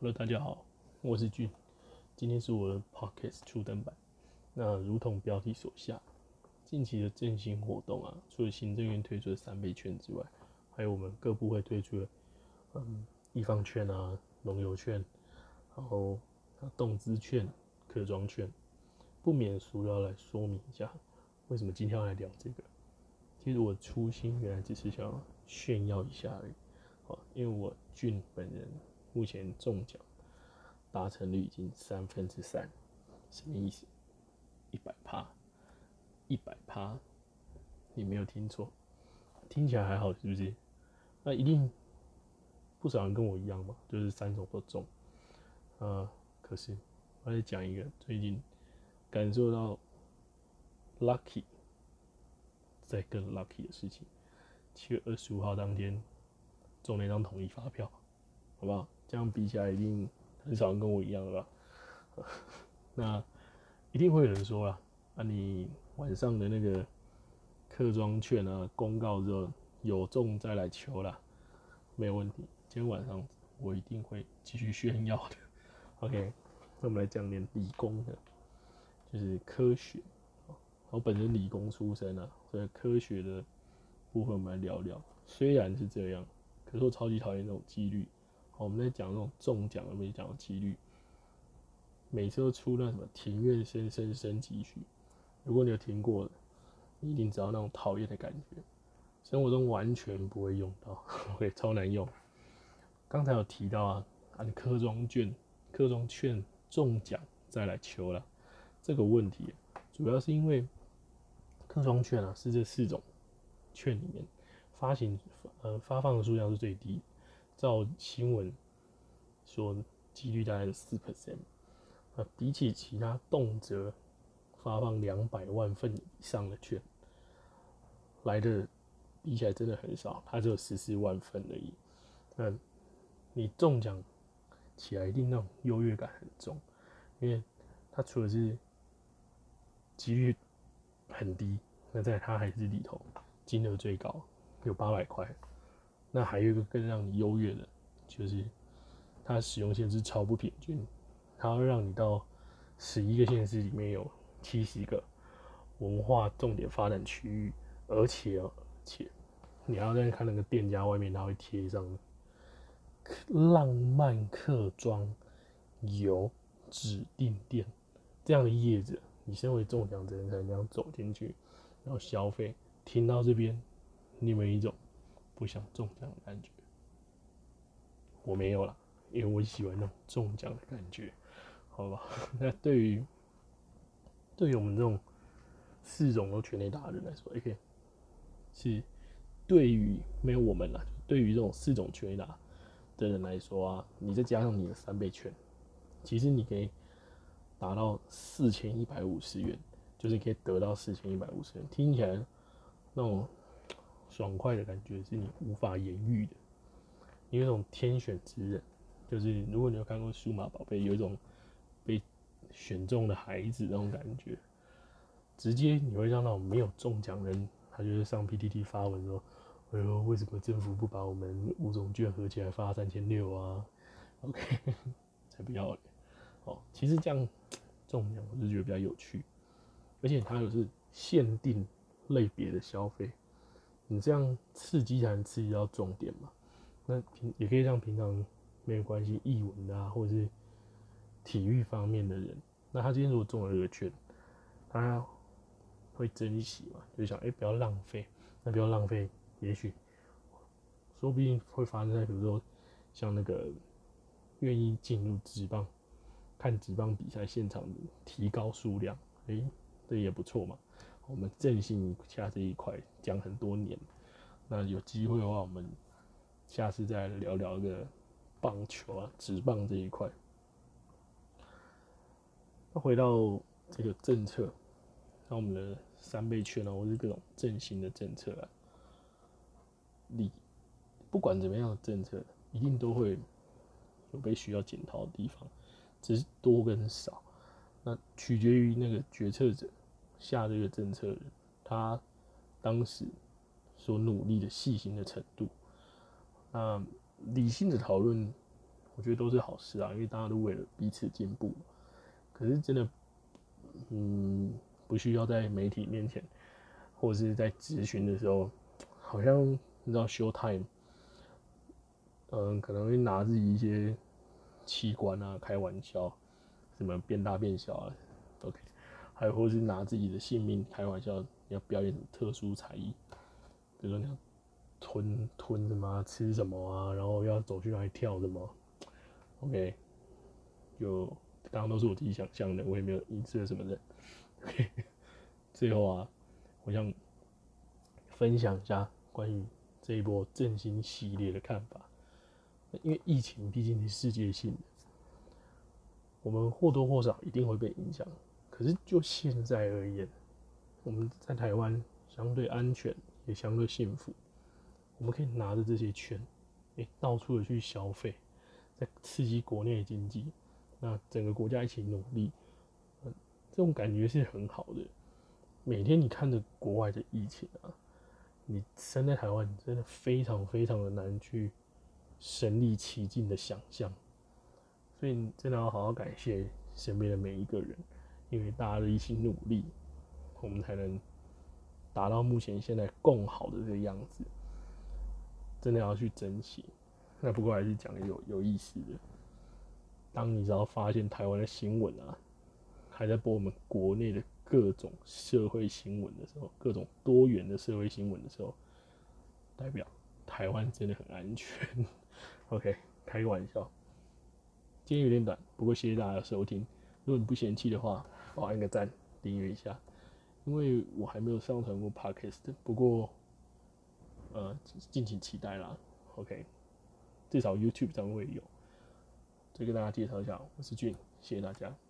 Hello，大家好，我是俊，今天是我的 Podcast 初登版。那如同标题所下，近期的振兴活动啊，除了行政院推出的三倍券之外，还有我们各部会推出的，嗯，易方券啊、农油券，然后动资券、客庄券，不免俗要来说明一下，为什么今天要来聊这个。其实我初心原来只是想炫耀一下而已，好，因为我俊本人目前中奖达成率已经三分之三，什么意思？一百趴，一百趴，你没有听错，听起来还好是不是？那一定不少人跟我一样嘛，就是三种都中，呃，可是我再讲一个最近感受到 lucky。在更 lucky 的事情，七月二十五号当天中了一张统一发票，好不好？这样比起来，一定很少人跟我一样了吧？那一定会有人说啊，啊，你晚上的那个客庄券啊，公告之后有中再来求啦，没有问题。今天晚上我一定会继续炫耀的。OK，那我们来讲点理工的，就是科学。我本身理工出身啊，所以科学的部分我们来聊聊。虽然是这样，可是我超级讨厌这种几率。我们在讲那种中奖，我们讲几率，每次都出那什么庭院深深深几许。如果你有听过的，你一定知道那种讨厌的感觉。生活中完全不会用到，会超难用。刚才有提到啊，啊，你科中券、科中券中奖再来求了这个问题，主要是因为。客庄券啊，是这四种券里面发行呃发放的数量是最低，照新闻说几率大概是四 percent，啊，比起其他动辄发放两百万份以上的券来的比起来真的很少，它只有十四万份而已。那你中奖起来一定那种优越感很重，因为它除了是几率。很低，那在它还是里头金额最高，有八百块。那还有一个更让你优越的，就是它使用线是超不平均，它要让你到十一个县市里面有七十个文化重点发展区域，而且而且你要在看那个店家外面，它会贴上浪漫客庄有指定店这样的叶子。你身为中奖者，才能这样走进去，然后消费。听到这边，你有没有一种不想中奖的感觉？我没有了，因为我喜欢那种中奖的感觉，好吧？那对于对于我们这种四种都全力打的人来说，OK，是对于没有我们了，对于这种四种全力打的人来说啊，你再加上你的三倍券，其实你可以。达到四千一百五十元，就是可以得到四千一百五十元，听起来那种爽快的感觉是你无法言喻的。有一种天选之人，就是如果你有看过《数码宝贝》，有一种被选中的孩子那种感觉，直接你会让那种没有中奖人，他就是上 PTT 发文说：“哎呦，为什么政府不把我们五种券合起来发三千六啊？”OK，才不要嘞。哦，其实这样中奖我是觉得比较有趣，而且它又是限定类别的消费，你这样刺激才能刺激到重点嘛。那平也可以让平常没有关系译文啊，或者是体育方面的人，那他今天如果中了这个券，他会珍惜嘛，就想哎不要浪费，那不要浪费，也许说不定会发生在比如说像那个愿意进入职棒。看职棒比赛现场的提高数量，诶，这也不错嘛。我们振兴一下这一块讲很多年，那有机会的话，我们下次再聊聊个棒球啊，职棒这一块。那回到这个政策，那我们的三倍券啊，或是各种振兴的政策啊，你不管怎么样的政策，一定都会有被需要检讨的地方。只是多跟少，那取决于那个决策者下这个政策，他当时所努力的细心的程度。那理性的讨论，我觉得都是好事啊，因为大家都为了彼此进步。可是真的，嗯，不需要在媒体面前，或者是在咨询的时候，好像你知道 show time，嗯，可能会拿自己一些器官啊开玩笑，什么变大变小啊，OK，还或是拿自己的性命开玩笑，要表演特殊才艺，比如说你要吞吞什么吃什么啊，然后要走去哪里跳什么。OK，就刚刚都是我自己想象的，我也没有影射什么的。OK，最后啊，我想分享一下关于这一波振兴系列的看法。因为疫情毕竟是世界性的，我们或多或少一定会被影响。可是就现在而言，我们在台湾相对安全，也相对幸福，我们可以拿着这些钱，哎，到处的去消费。在刺激国内的经济，那整个国家一起努力，嗯，这种感觉是很好的。每天你看着国外的疫情啊，你身在台湾，真的非常非常的难去身临其境的想象。所以你真的要好好感谢身边的每一个人，因为大家的一起努力，我们才能达到目前现在更好的这个样子。真的要去珍惜。那不过还是讲有有意思的。当你只要发现台湾的新闻啊，还在播我们国内的各种社会新闻的时候，各种多元的社会新闻的时候，代表台湾真的很安全。OK，开个玩笑。今天有点短，不过谢谢大家的收听。如果你不嫌弃的话，帮我按个赞，订阅一下。因为我还没有上传过 Podcast，不过呃，敬请期待啦。OK。至少 YouTube 上会有，再跟大家介绍一下，我是俊，谢谢大家。